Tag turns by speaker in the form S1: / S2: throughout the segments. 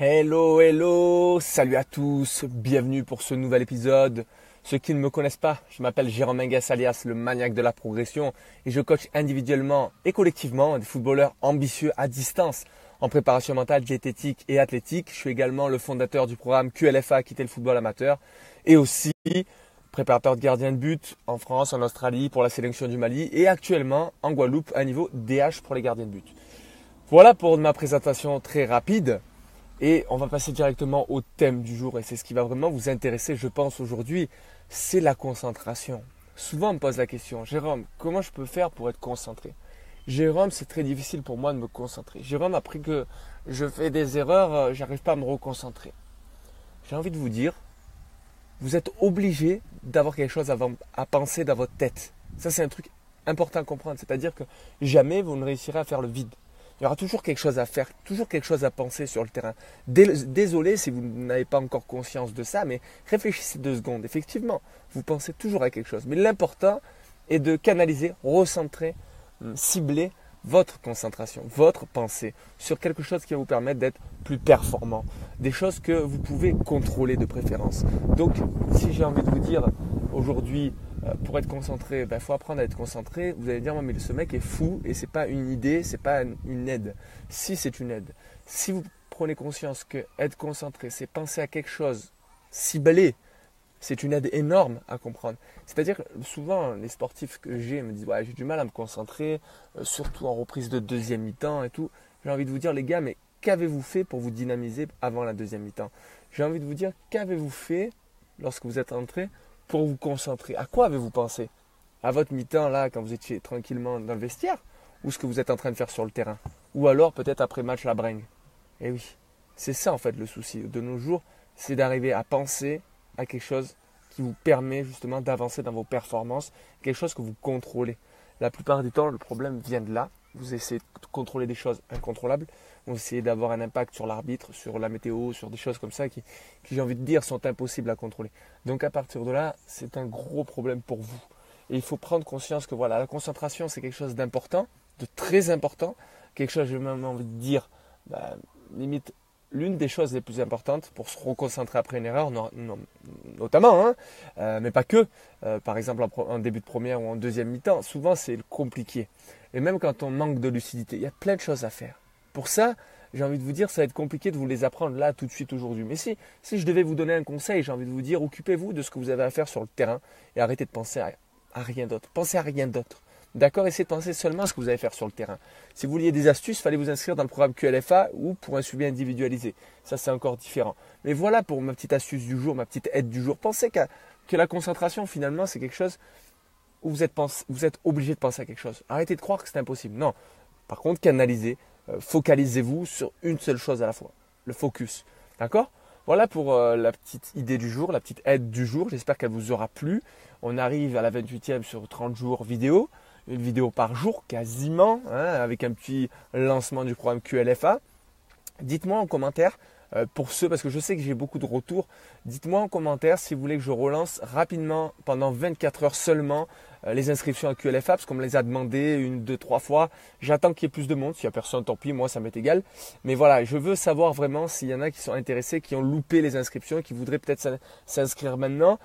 S1: Hello, hello, salut à tous, bienvenue pour ce nouvel épisode. Ceux qui ne me connaissent pas, je m'appelle Jérôme Menges alias le maniaque de la progression et je coach individuellement et collectivement des footballeurs ambitieux à distance en préparation mentale, diététique et athlétique. Je suis également le fondateur du programme QLFA Quitter le football amateur et aussi préparateur de gardien de but en France, en Australie pour la sélection du Mali et actuellement en Guadeloupe à niveau DH pour les gardiens de but. Voilà pour ma présentation très rapide. Et on va passer directement au thème du jour, et c'est ce qui va vraiment vous intéresser, je pense, aujourd'hui, c'est la concentration. Souvent on me pose la question, Jérôme, comment je peux faire pour être concentré? Jérôme, c'est très difficile pour moi de me concentrer. Jérôme, après que je fais des erreurs, euh, j'arrive pas à me reconcentrer. J'ai envie de vous dire, vous êtes obligé d'avoir quelque chose à penser dans votre tête. Ça, c'est un truc important à comprendre. C'est-à-dire que jamais vous ne réussirez à faire le vide. Il y aura toujours quelque chose à faire, toujours quelque chose à penser sur le terrain. Désolé si vous n'avez pas encore conscience de ça, mais réfléchissez deux secondes. Effectivement, vous pensez toujours à quelque chose. Mais l'important est de canaliser, recentrer, hum, cibler votre concentration, votre pensée sur quelque chose qui va vous permettre d'être plus performant. Des choses que vous pouvez contrôler de préférence. Donc, si j'ai envie de vous dire aujourd'hui, euh, pour être concentré, il ben, faut apprendre à être concentré. Vous allez dire, mais ce mec est fou et c'est pas une idée, c'est pas une aide. Si c'est une aide, si vous prenez conscience que être concentré, c'est penser à quelque chose ciblé, c'est une aide énorme à comprendre. C'est-à-dire souvent, les sportifs que j'ai me disent, ouais, j'ai du mal à me concentrer, euh, surtout en reprise de deuxième mi-temps et tout. J'ai envie de vous dire, les gars, mais qu'avez-vous fait pour vous dynamiser avant la deuxième mi-temps? J'ai envie de vous dire, qu'avez-vous fait lorsque vous êtes entré pour vous concentrer. À quoi avez-vous pensé? À votre mi-temps, là, quand vous étiez tranquillement dans le vestiaire? Ou ce que vous êtes en train de faire sur le terrain? Ou alors peut-être après match la bringue? Eh oui, c'est ça en fait le souci de nos jours, c'est d'arriver à penser à quelque chose qui vous permet justement d'avancer dans vos performances, quelque chose que vous contrôlez. La plupart du temps, le problème vient de là. Vous essayez de contrôler des choses incontrôlables. Vous essayez d'avoir un impact sur l'arbitre, sur la météo, sur des choses comme ça qui, j'ai envie de dire, sont impossibles à contrôler. Donc à partir de là, c'est un gros problème pour vous. Et il faut prendre conscience que voilà, la concentration, c'est quelque chose d'important, de très important, quelque chose, j'ai même envie de dire, bah, limite l'une des choses les plus importantes pour se reconcentrer après une erreur, notamment, hein, euh, mais pas que, euh, par exemple en, début de première ou en deuxième mi-temps, souvent c'est compliqué. Et même quand on manque de lucidité, il y a plein de choses à faire. Pour ça, j'ai envie de vous dire, ça va être compliqué de vous les apprendre là tout de suite aujourd'hui. Mais si, si je devais vous donner un conseil, j'ai envie de vous dire, occupez-vous de ce que vous avez à faire sur le terrain et arrêtez de penser à, à rien d'autre. Pensez à rien d'autre. D'accord Essayez de penser seulement à ce que vous allez faire sur le terrain. Si vous vouliez des astuces, fallait vous inscrire dans le programme QLFA ou pour un suivi individualisé. Ça, c'est encore différent. Mais voilà pour ma petite astuce du jour, ma petite aide du jour. Pensez que la concentration, finalement, c'est quelque chose où vous êtes, vous êtes obligé de penser à quelque chose. Arrêtez de croire que c'est impossible. Non. Par contre, canalisez, euh, focalisez-vous sur une seule chose à la fois. Le focus. D'accord? Voilà pour euh, la petite idée du jour, la petite aide du jour. J'espère qu'elle vous aura plu. On arrive à la 28e sur 30 jours vidéo une vidéo par jour quasiment, hein, avec un petit lancement du programme QLFA. Dites-moi en commentaire, euh, pour ceux, parce que je sais que j'ai beaucoup de retours, dites-moi en commentaire si vous voulez que je relance rapidement, pendant 24 heures seulement, euh, les inscriptions à QLFA, parce qu'on me les a demandé une, deux, trois fois. J'attends qu'il y ait plus de monde. S'il n'y a personne, tant pis, moi ça m'est égal. Mais voilà, je veux savoir vraiment s'il y en a qui sont intéressés, qui ont loupé les inscriptions, qui voudraient peut-être s'inscrire maintenant,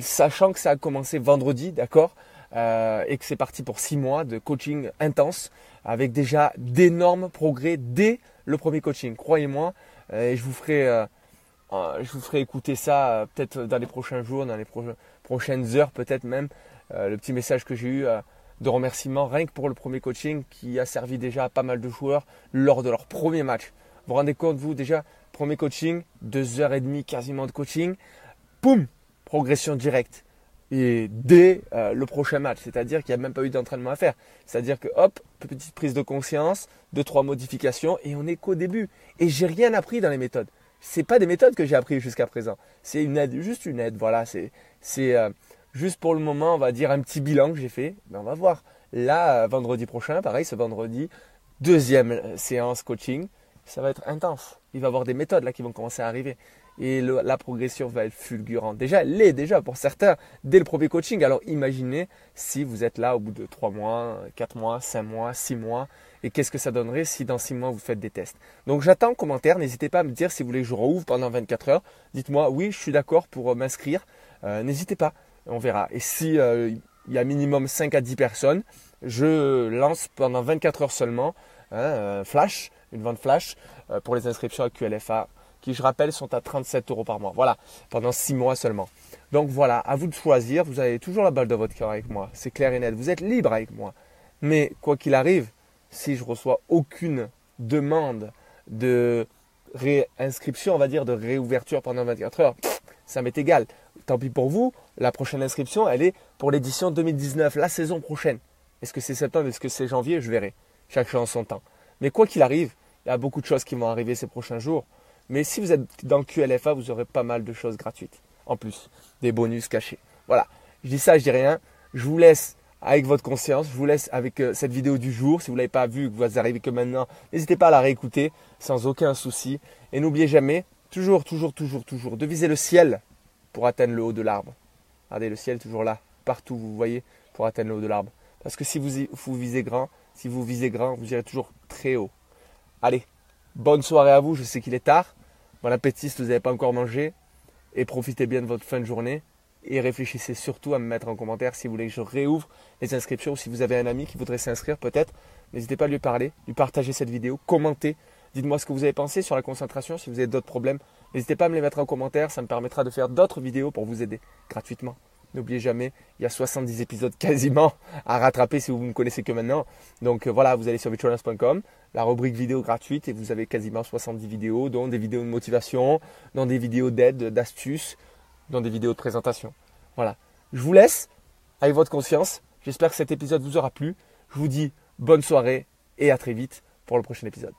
S1: sachant que ça a commencé vendredi, d'accord? Euh, et que c'est parti pour six mois de coaching intense avec déjà d'énormes progrès dès le premier coaching. Croyez-moi, euh, et je vous ferai, euh, je vous ferai écouter ça peut-être dans les prochains jours, dans les prochaines heures peut-être même. le petit message que j'ai eu de remerciement rien que pour le premier coaching qui a servi déjà à pas mal de joueurs lors de leur premier match. Vous vous rendez compte, vous, déjà, premier coaching, deux heures et demie quasiment de coaching, poum, progression directe et dès euh, le prochain match. C'est-à-dire qu'il n'y a même pas eu d'entraînement à faire. C'est-à-dire que hop, petite prise de conscience, deux, trois modifications et on est qu'au début. Et j'ai rien appris dans les méthodes. C'est pas des méthodes que j'ai appris jusqu'à présent. C'est une aide, juste une aide. Voilà, c'est euh, juste pour le moment, on va dire un petit bilan que j'ai fait. Mais on va voir. Là, vendredi prochain, pareil, ce vendredi, deuxième séance coaching. ça va être intense. Il va y avoir des méthodes là qui vont commencer à arriver. Et la progression va être fulgurante. Déjà, elle l'est déjà pour certains dès le premier coaching. Alors imaginez si vous êtes là au bout de 3 mois, 4 mois, 5 mois, 6 mois. Et qu'est-ce que ça donnerait si dans 6 mois vous faites des tests. Donc j'attends en commentaire. N'hésitez pas à me dire si vous voulez que je rouvre pendant 24 heures. Dites-moi oui, je suis d'accord pour euh, m'inscrire. Euh, n'hésitez pas. On verra. Et si euh, il y a minimum 5 à 10 personnes, je lance pendant 24 heures seulement un flash, une vente flash pour les inscriptions à QLFA qui, je rappelle, sont à 37 euros par mois. Voilà, pendant 6 mois seulement. Donc voilà, à vous de choisir. Vous avez toujours la balle de votre cœur avec moi. C'est clair et net. Vous êtes libre avec moi. Mais quoi qu'il arrive, si je reçois aucune demande de réinscription, on va dire, de réouverture pendant 24 heures, ça m'est égal. Tant pis pour vous, la prochaine inscription, elle est pour l'édition 2019, la saison prochaine. Est-ce que c'est septembre, est-ce que c'est janvier? Je verrai. Chaque chose en son temps. Mais quoi qu'il arrive, il y a beaucoup de choses qui vont arriver ces prochains jours. Mais si vous êtes dans le QLFA, vous aurez pas mal de choses gratuites. En plus, des bonus cachés. Voilà. Je dis ça, je dis rien. Je vous laisse avec votre conscience. Je vous laisse avec euh, cette vidéo du jour. Si vous ne l'avez pas vue, que vous arrivez que maintenant, n'hésitez pas à la réécouter sans aucun souci. Et n'oubliez jamais, toujours, toujours, toujours, toujours, de viser le ciel pour atteindre le haut de l'arbre. Regardez, le ciel toujours là, partout, vous voyez, pour atteindre le haut de l'arbre. Parce que si vous, vous visez grand, si vous visez grand, vous irez toujours très haut. Allez, bonne soirée à vous. Je sais qu'il est tard. Bon appétit si vous n'avez pas encore mangé. Et profitez bien de votre fin de journée. Et réfléchissez surtout à me mettre en commentaire si vous voulez que je réouvre les inscriptions ou si vous avez un ami qui voudrait s'inscrire peut-être. N'hésitez pas à lui parler, lui partager cette vidéo, commentez. Dites-moi ce que vous avez pensé sur la concentration, si vous avez d'autres problèmes. N'hésitez pas à me les mettre en commentaire, ça me permettra de faire d'autres vidéos pour vous aider gratuitement. N'oubliez jamais, il y a 70 épisodes quasiment à rattraper si vous ne me connaissez que maintenant. Donc euh, voilà, vous allez sur vitrunas.com, la rubrique vidéo gratuite et vous avez quasiment 70 vidéos, dont des vidéos de motivation, dont des vidéos d'aide, d'astuces, dont des vidéos de présentation. Voilà. Je vous laisse avec votre conscience. J'espère que cet épisode vous aura plu. Je vous dis bonne soirée et à très vite pour le prochain épisode.